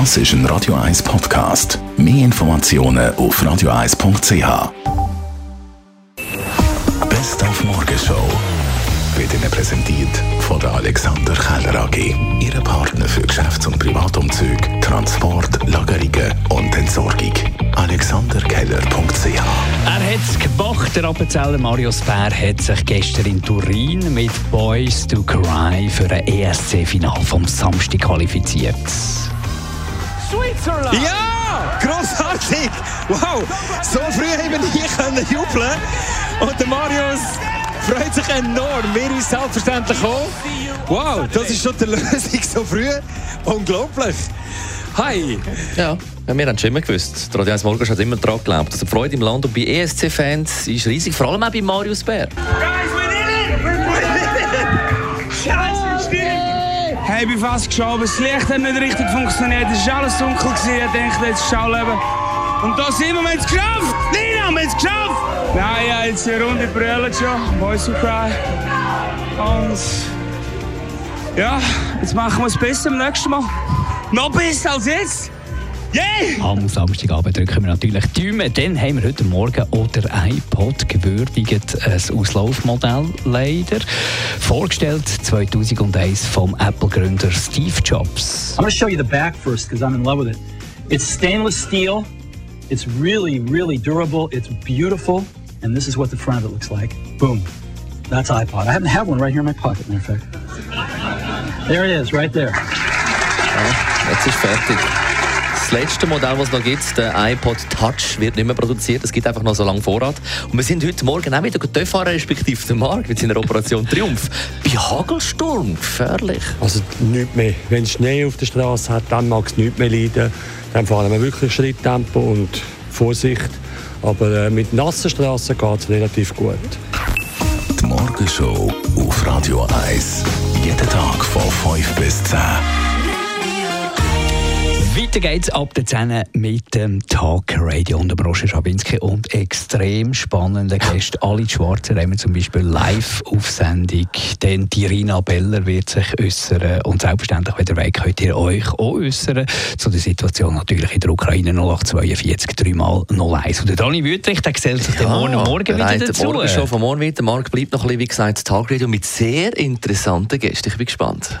Das ist ein Radio 1 Podcast. Mehr Informationen auf radio1.ch. Best auf Morgenshow wird Ihnen präsentiert von der Alexander Keller AG. Ihre Partner für Geschäfts- und Privatumzug, Transport, Lagerungen und Entsorgung. AlexanderKeller.ch Er hat es gemacht, der Appenzeller Marius Bär hat sich gestern in Turin mit Boys to Cry für ein ESC-Final vom Samstag qualifiziert. Switzerland! Ja! Grossartig! Wow! So früh haben wir hier können jubeln und der Marius freut sich enorm. Wir uns selbstverständlich auch. Wow, das ist schon die Lösung so früh. Unglaublich! Hi! Ja, ja wir haben schon immer gewusst. Der Radio 1 Morgen hat immer daran geglaubt. Also die Freude im Land und bei ESC-Fans ist riesig, vor allem auch bei Marius Bär. Guys, Bin fast geschaut, das Licht hat nicht richtig funktioniert. Es war alles dunkel. Gewesen. Ich dachte, jetzt ist Schauleben. Und da sind wir, wir es geschafft! Nina, wir haben es geschafft! Nein, ja, jetzt die Runde brüllen schon. Who Cry. Und... Ja, jetzt machen wir es besser beim nächsten Mal. Noch besser als jetzt! Yeah! Am Samstagabend drücken wir natürlich die Daumen. Dann haben wir heute Morgen auch der iPod gewürdigt, ein Auslaufmodell leider. Vorgestellt 2001 vom Apple-Gründer Steve Jobs. I'm going to show you the back first because I'm in love with it. It's stainless steel. It's really, really durable. It's beautiful. And this is what the front of it looks like. Boom. That's iPod. I happen to have one right here in my pocket, matter of fact. There it is, right there. Jetzt ist fertig. Das letzte Modell, das es noch gibt, der iPod Touch, wird nicht mehr produziert. Es gibt einfach noch so lange Vorrat. Und wir sind heute Morgen auch wieder fahren, respektive der Markt mit seiner Operation Triumph. Bei Hagelsturm, gefährlich. Also nichts mehr. Wenn Schnee auf der Straße hat, dann mag es nichts mehr leiden. Dann fahren wir wirklich Schritttempo und Vorsicht. Aber äh, mit nassen Straßen geht es relativ gut. Die Morgenshow auf Radio 1. Jeden Tag von 5 bis 10. Weiter geht's ab der 10 mit dem Talk Radio und dem Roger Schabinski und extrem spannenden Gästen. Ali Schwarzer haben wir zum Beispiel live auf Sendung. Dann die Rina Beller wird sich äußern und selbstverständlich, wenn ihr wollt, könnt ihr euch auch äußern zu der Situation natürlich in der Ukraine 0842 dreimal 01. Und der Dani Wüttrich, der gesellt sich ja, morgen Morgen wieder dazu. Morgen schon von morgen wieder. Marc bleibt noch ein bisschen, wie gesagt, Talk Radio mit sehr interessanten Gästen. Ich bin gespannt.